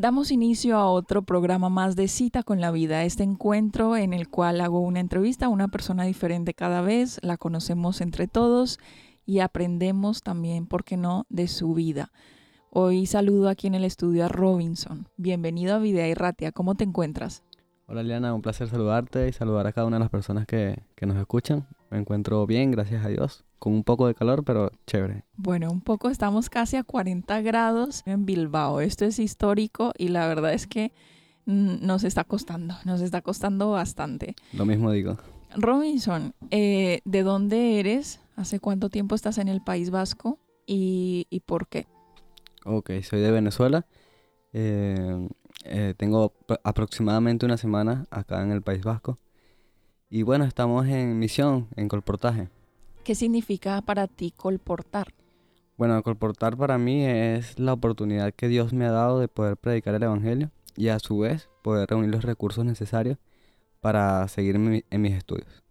Damos inicio a otro programa más de Cita con la Vida, este encuentro en el cual hago una entrevista a una persona diferente cada vez, la conocemos entre todos y aprendemos también, ¿por qué no?, de su vida. Hoy saludo aquí en el estudio a Robinson. Bienvenido a Vida y Ratia, ¿cómo te encuentras? Hola Liana, un placer saludarte y saludar a cada una de las personas que, que nos escuchan. Me encuentro bien, gracias a Dios con un poco de calor, pero chévere. Bueno, un poco, estamos casi a 40 grados en Bilbao. Esto es histórico y la verdad es que mm, nos está costando, nos está costando bastante. Lo mismo digo. Robinson, eh, ¿de dónde eres? ¿Hace cuánto tiempo estás en el País Vasco y, por qué? Ok, soy de Venezuela. Eh, eh, tengo aproximadamente una semana acá en el País Vasco. Y bueno, estamos en misión, en colportaje. ¿Qué significa para ti colportar? Bueno, colportar para mí es la oportunidad que Dios me ha dado de poder predicar el Evangelio y a su vez poder reunir los recursos necesarios para seguir en, mis estudios.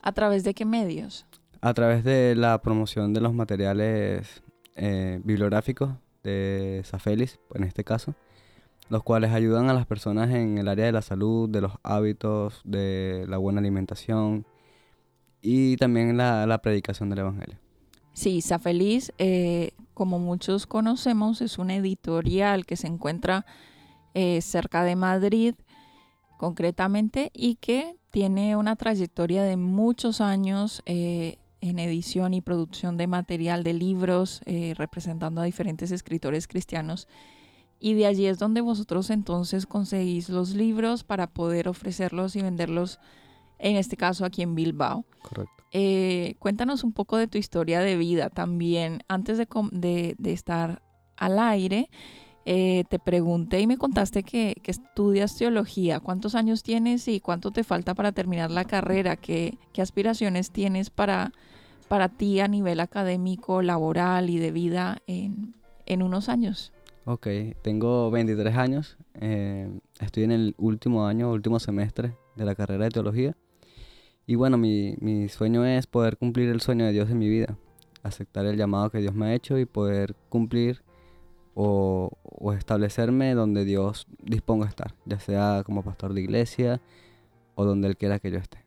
¿A través de qué medios? A través de la promoción de los materiales eh, bibliográficos de Safelis, en este caso, los cuales ayudan a las personas en el área de la salud, de los hábitos, de la buena alimentación, y también la, la predicación del Evangelio. Sí, Safeliz, eh, como muchos conocemos, es una editorial que se encuentra eh, cerca de Madrid, concretamente, y que tiene una trayectoria de muchos años eh, en edición y producción de material de libros, representando a diferentes escritores cristianos. Y de allí es donde vosotros entonces conseguís los libros para poder ofrecerlos y venderlos en este caso aquí en Bilbao. Correcto. Eh, cuéntanos un poco de tu historia de vida también. Antes de, estar al aire, eh, te pregunté y me contaste que, estudias teología. ¿Cuántos años tienes y cuánto te falta para terminar la carrera? ¿Qué, aspiraciones tienes para, para ti a nivel académico, laboral y de vida en, unos años? Ok, tengo 23 años. Eh, estoy en el último año, último semestre de la carrera de teología. Y bueno, mi, mi sueño es poder cumplir el sueño de Dios en mi vida, aceptar el llamado que Dios me ha hecho y poder cumplir o, o, establecerme donde Dios disponga a estar, ya sea como pastor de iglesia o donde Él quiera que yo esté.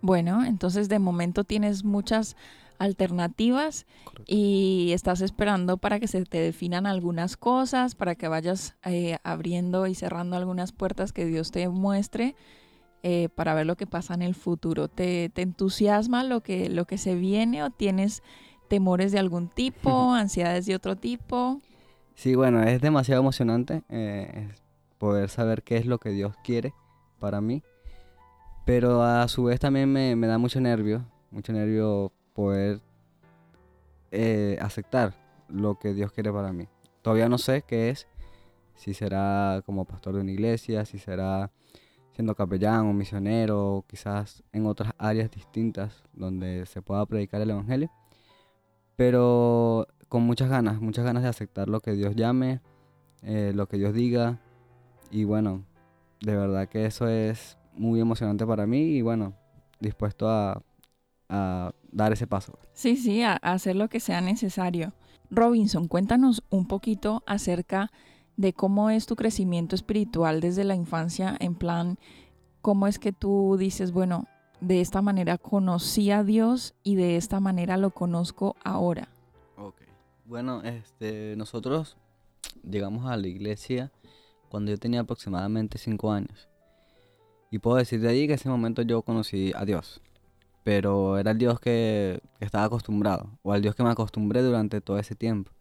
Bueno, entonces de momento tienes muchas alternativas y estás esperando para que se te definan algunas cosas, para que vayas eh, abriendo y cerrando algunas puertas que Dios te muestre eh, para ver lo que pasa en el futuro. ¿Te, entusiasma lo que, lo que se viene o tienes temores de algún tipo, ansiedades de otro tipo? Sí, bueno, es demasiado emocionante eh, poder saber qué es lo que Dios quiere para mí, pero a su vez también me, da mucho nervio, mucho nervio poder eh, aceptar lo que Dios quiere para mí. Todavía no sé qué es, si será como pastor de una iglesia, si será siendo capellán o misionero, quizás en otras áreas distintas donde se pueda predicar el Evangelio. Pero con muchas ganas, muchas ganas de aceptar lo que Dios llame, eh, lo que Dios diga. Y bueno, de verdad que eso es muy emocionante para mí y bueno, dispuesto a, dar ese paso. Sí, sí, a hacer lo que sea necesario. Robinson, cuéntanos un poquito acerca cómo es tu crecimiento espiritual desde la infancia, en plan, cómo es que tú dices, bueno, de esta manera conocí a Dios y de esta manera lo conozco ahora. Ok. Bueno, este, nosotros llegamos a la iglesia cuando yo tenía aproximadamente cinco años. Y puedo decir de ahí que ese momento yo conocí a Dios. pero era el Dios que, que estaba acostumbrado, o al Dios que me acostumbré durante todo ese tiempo,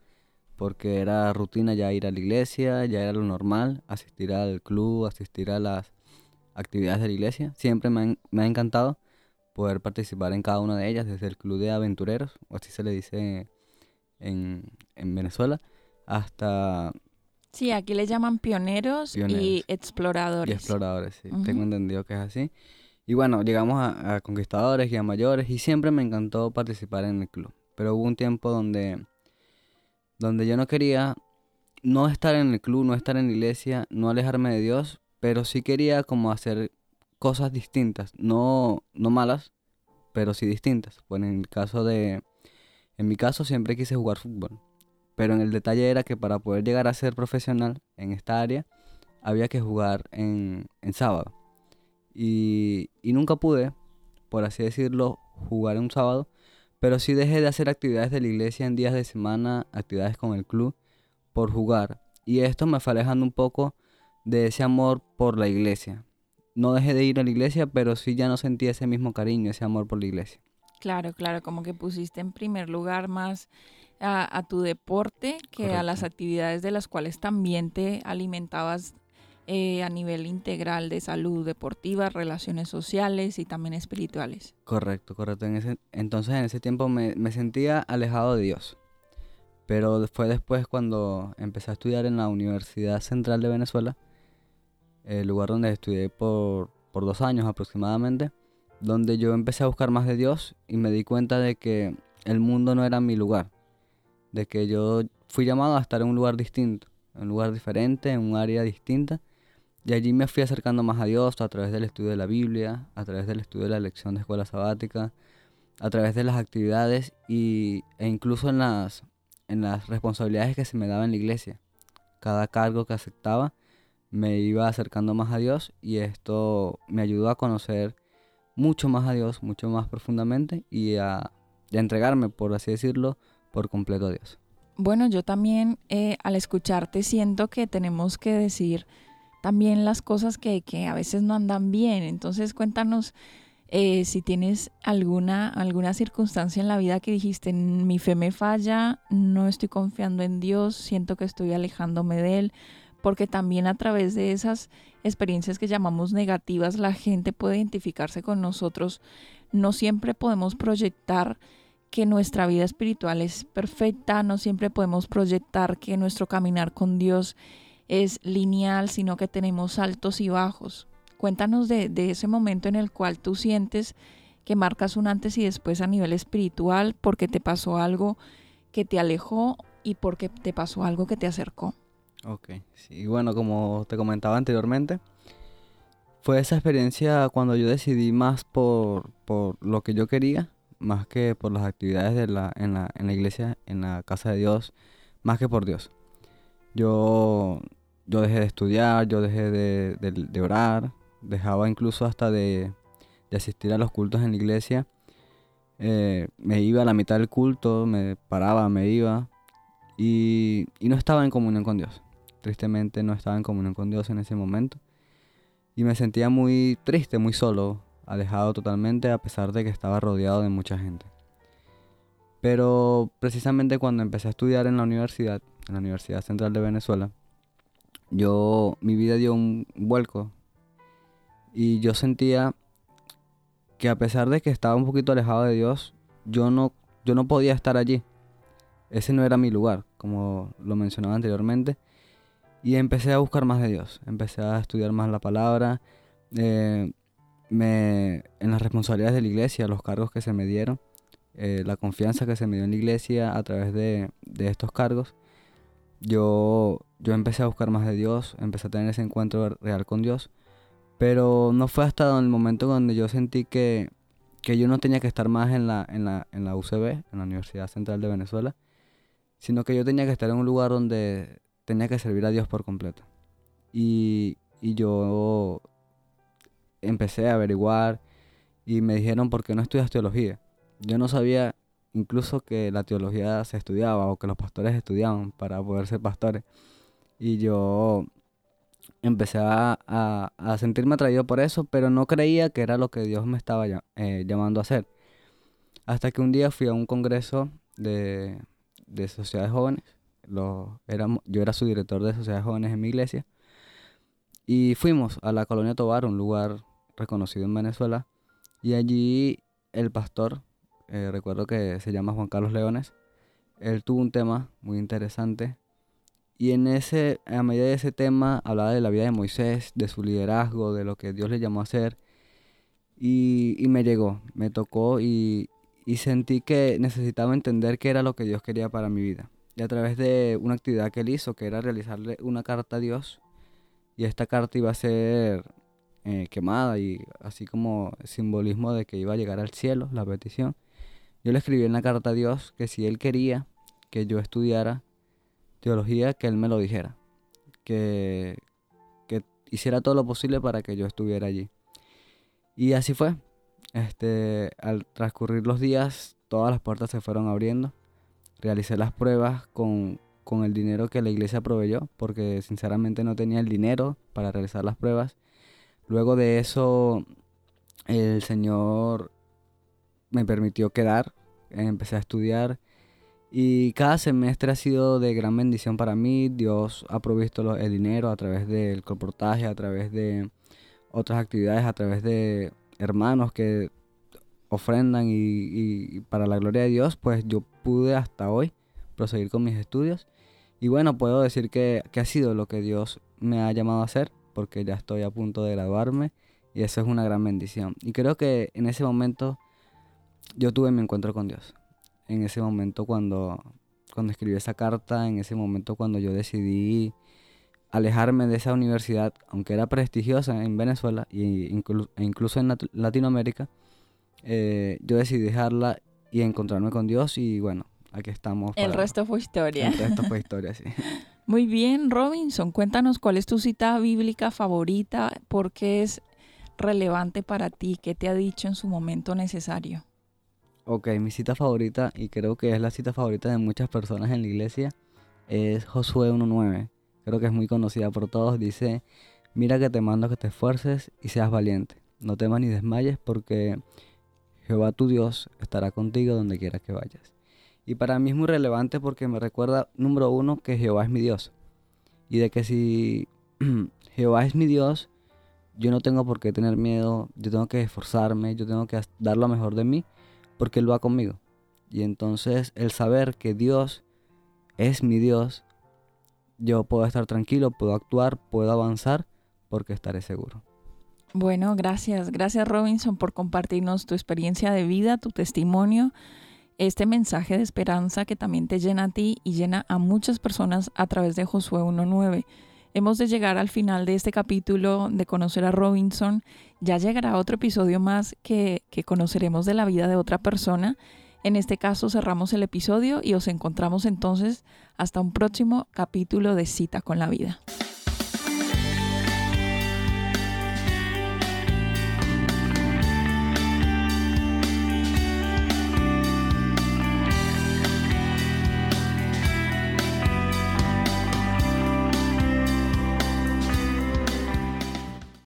porque era rutina ya ir a la iglesia, ya era lo normal, asistir al club, asistir a las actividades de la iglesia. Siempre me, han- me ha encantado poder participar en cada una de ellas, desde el club de aventureros, o así se le dice en, en Venezuela, hasta Sí, aquí le llaman pioneros, y exploradores. y exploradores, sí. Tengo entendido que es así. Y bueno, llegamos a, a conquistadores y a mayores y siempre me encantó participar en el club. Pero hubo un tiempo donde, donde yo no quería no estar en el club, no estar en la iglesia, no alejarme de Dios, pero sí quería como hacer cosas distintas, no, no malas, pero sí distintas. Bueno, en el caso de, en mi caso siempre quise jugar fútbol, pero en el detalle era que para poder llegar a ser profesional en esta área, había que jugar en, en sábado. Y, y nunca pude, por así decirlo, jugar un sábado, pero sí dejé de hacer actividades de la iglesia en días de semana, actividades con el club, por jugar. Y esto me fue alejando un poco de ese amor por la iglesia. No dejé de ir a la iglesia, pero sí ya no sentí ese mismo cariño, ese amor por la iglesia. Claro, claro, como que pusiste en primer lugar más a, a tu deporte que a las actividades de las cuales también te alimentabas eh, a nivel integral de salud deportiva, relaciones sociales y también espirituales. Correcto, correcto. En ese, entonces en ese tiempo me, me sentía alejado de Dios. Pero fue después cuando empecé a estudiar en la Universidad Central de Venezuela, el lugar donde estudié por, por dos años aproximadamente, donde yo empecé a buscar más de Dios y me di cuenta de que el mundo no era mi lugar, de que yo fui llamado a estar en un lugar distinto, en un lugar diferente, en un área distinta. Y allí me fui acercando más a Dios a través del estudio de la Biblia, a través del estudio de la lección de escuela sabática, a través de las actividades y, e incluso en las, en las responsabilidades que se me daban en la iglesia. Cada cargo que aceptaba me iba acercando más a Dios y esto me ayudó a conocer mucho más a Dios, mucho más profundamente y a, entregarme, por así decirlo, por completo a Dios. Bueno, yo también eh, al escucharte siento que tenemos que decir también las cosas que, que a veces no andan bien. Entonces cuéntanos eh, si tienes alguna, alguna circunstancia en la vida que dijiste, mi fe me falla, no estoy confiando en Dios, siento que estoy alejándome de Él, porque también a través de esas experiencias que llamamos negativas, la gente puede identificarse con nosotros. No siempre podemos proyectar que nuestra vida espiritual es perfecta, no siempre podemos proyectar que nuestro caminar con Dios es lineal, sino que tenemos altos y bajos. Cuéntanos de, de, ese momento en el cual tú sientes que marcas un antes y después a nivel espiritual porque te pasó algo que te alejó y porque te pasó algo que te acercó. Ok, sí, bueno, como te comentaba anteriormente, fue esa experiencia cuando yo decidí más por, por lo que yo quería, más que por las actividades de la, en, la, en la iglesia, en la casa de Dios, más que por Dios. Yo, yo dejé de estudiar, yo dejé de, orar, dejaba incluso hasta de, asistir a los cultos en la iglesia. Eh, me iba a la mitad del culto, me paraba, me iba y no estaba en comunión con Dios. Tristemente no estaba en comunión con Dios en ese momento. Y me sentía muy triste, muy solo, alejado totalmente, a pesar de que estaba rodeado de mucha gente. Pero precisamente cuando empecé a estudiar en la universidad, en la Universidad Central de Venezuela, yo, mi vida dio un vuelco. Y yo sentía que a pesar de que estaba un poquito alejado de Dios, yo no, yo no podía estar allí. Ese no era mi lugar, como lo mencionaba anteriormente. Y empecé a buscar más de Dios, empecé a estudiar más la palabra, eh, me, en las responsabilidades de la iglesia, los cargos que se me dieron, eh, la confianza que se me dio en la iglesia a través de, de estos cargos, yo, yo empecé a buscar más de Dios, empecé a tener ese encuentro real con Dios, pero no fue hasta el momento donde yo sentí que, que yo no tenía que estar más en la, en, la, en la UCB, en la Universidad Central de Venezuela, sino que yo tenía que estar en un lugar donde tenía que servir a Dios por completo. Y, y yo empecé a averiguar y me dijeron, ¿por qué no estudias teología? Yo no sabía incluso que la teología se estudiaba o que los pastores estudiaban para poder ser pastores. Y yo empecé a, sentirme atraído por eso, pero no creía que era lo que Dios me estaba eh, llamando a hacer. Hasta que un día fui a un congreso de, de sociedades jóvenes. Lo, yo era su director de sociedades jóvenes en mi iglesia. Y fuimos a la colonia Tobar, un lugar reconocido en Venezuela. Y allí el pastor, eh, recuerdo que se llama Juan Carlos Leones, él tuvo un tema muy interesante. Y en ese, a medida de ese tema, hablaba de la vida de Moisés, de su liderazgo, de lo que Dios le llamó a hacer. Y, me llegó, me tocó y, y sentí que necesitaba entender qué era lo que Dios quería para mi vida. Y a través de una actividad que él hizo, que era realizarle una carta a Dios, y esta carta iba a ser eh, quemada y así como simbolismo de que iba a llegar al cielo, la petición. Yo le escribí en la carta a Dios que si él quería que yo estudiara teología, que él me lo dijera, que, que hiciera todo lo posible para que yo estuviera allí. Y así fue. Este, al transcurrir los días, todas las puertas se fueron abriendo. Realicé las pruebas con, con el dinero que la iglesia proveyó, porque sinceramente no tenía el dinero para realizar las pruebas. Luego de eso, el Señor me permitió quedar, empecé a estudiar y cada semestre ha sido de gran bendición para mí. Dios ha provisto el dinero a través del comportaje, a través de otras actividades, a través de hermanos que ofrendan y, para la gloria de Dios, pues yo pude hasta hoy proseguir con mis estudios. Y bueno, puedo decir que, que ha sido lo que Dios me ha llamado a hacer, porque ya estoy a punto de graduarme y eso es una gran bendición. Y creo que en ese momento yo tuve mi encuentro con Dios. En ese momento cuando, cuando escribí esa carta, en ese momento cuando yo decidí alejarme de esa universidad, aunque era prestigiosa en Venezuela e incluso en Latinoamérica, eh, yo decidí dejarla y encontrarme con Dios y bueno, aquí estamos. El resto fue historia. El resto fue historia, sí. Muy bien, Robinson, cuéntanos cuál es tu cita bíblica favorita, por qué es relevante para ti, qué te ha dicho en su momento necesario. Ok, mi cita favorita, y creo que es la cita favorita de muchas personas en la iglesia, es Josué 1.9 creo que es muy conocida por todos, dice, mira que te mando que te esfuerces y seas valiente, no temas ni desmayes porque Jehová tu Dios estará contigo donde quiera que vayas. Y para mí es muy relevante porque me recuerda, número uno, que Jehová es mi Dios. Y de que si Jehová es mi Dios, yo no tengo por qué tener miedo, yo tengo que esforzarme, yo tengo que dar lo mejor de mí, porque Él va conmigo. Y entonces el saber que Dios es mi Dios yo puedo estar tranquilo, puedo actuar, puedo avanzar porque estaré seguro. Bueno, gracias. Gracias Robinson por compartirnos tu experiencia de vida, tu testimonio, este mensaje de esperanza que también te llena a ti y llena a muchas personas a través de Josué 1.9. Hemos de llegar al final de este capítulo de conocer a Robinson. Ya llegará otro episodio más que, que conoceremos de la vida de otra persona en este caso cerramos el episodio y os encontramos entonces hasta un próximo capítulo de Cita con la Vida.